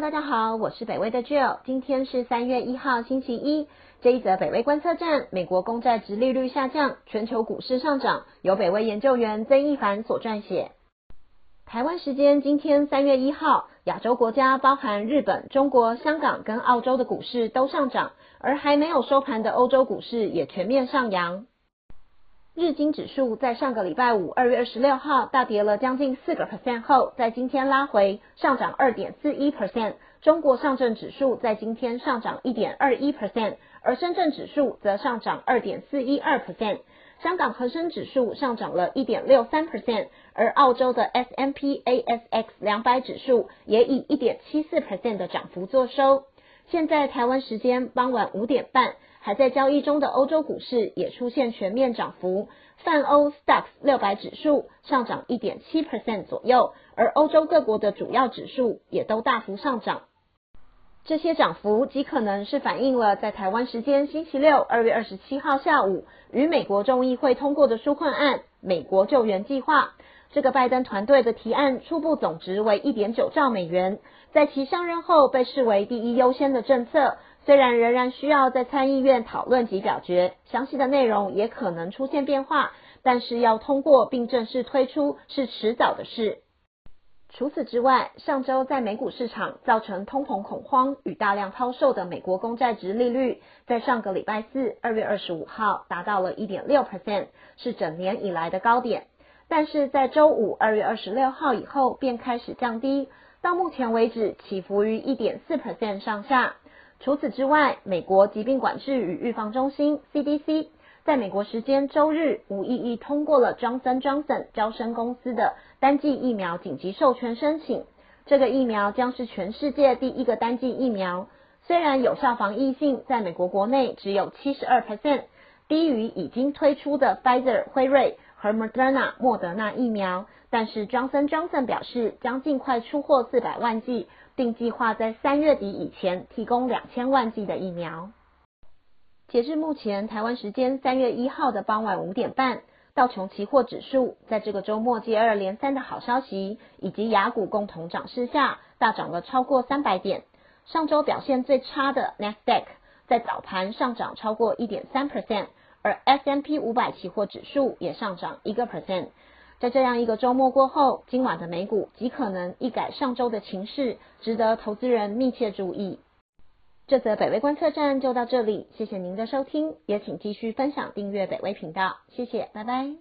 大家好，我是北威的 Jill，今天是三月一号星期一。这一则北威观测站，美国公债值利率下降，全球股市上涨，由北威研究员曾一凡所撰写。台湾时间今天三月一号，亚洲国家包含日本、中国、香港跟澳洲的股市都上涨，而还没有收盘的欧洲股市也全面上扬。日经指数在上个礼拜五二月二十六号大跌了将近四个 percent 后，在今天拉回上涨二点四一 percent。中国上证指数在今天上涨一点二一 percent，而深圳指数则上涨二点四一二 percent。香港恒生指数上涨了一点六三 percent，而澳洲的 S M P A S X 两百指数也以一点七四 percent 的涨幅作收。现在台湾时间傍晚五点半。还在交易中的欧洲股市也出现全面涨幅，泛欧 STOXX 六百指数上涨一点七 percent 左右，而欧洲各国的主要指数也都大幅上涨。这些涨幅极可能是反映了在台湾时间星期六二月二十七号下午与美国众议会通过的纾困案——美国救援计划。这个拜登团队的提案初步总值为一点九兆美元，在其上任后被视为第一优先的政策。虽然仍然需要在参议院讨论及表决，详细的内容也可能出现变化，但是要通过并正式推出是迟早的事。除此之外，上周在美股市场造成通膨恐慌与大量抛售的美国公债值利率，在上个礼拜四二月二十五号达到了一点六 percent，是整年以来的高点。但是在周五二月二十六号以后便开始降低，到目前为止起伏于一点四 percent 上下。除此之外，美国疾病管制与预防中心 （CDC） 在美国时间周日无异议通过了 Johnson Johnson 招生公司的单剂疫苗紧急授权申请。这个疫苗将是全世界第一个单剂疫苗。虽然有效防疫性在美国国内只有七十二 percent，低于已经推出的 Pfizer 辉瑞和 Moderna 莫德纳疫苗，但是 Johnson Johnson 表示将尽快出货四百万剂。并计划在三月底以前提供两千万剂的疫苗。截至目前，台湾时间三月一号的傍晚五点半，道琼期货指数在这个周末接二连三的好消息以及雅股共同涨势下，大涨了超过三百点。上周表现最差的 Nasdaq 在早盘上涨超过一点三 percent，而 S M P 五百期货指数也上涨一个 percent。在这样一个周末过后，今晚的美股极可能一改上周的情势，值得投资人密切注意。这则北威观测站就到这里，谢谢您的收听，也请继续分享订阅北威频道，谢谢，拜拜。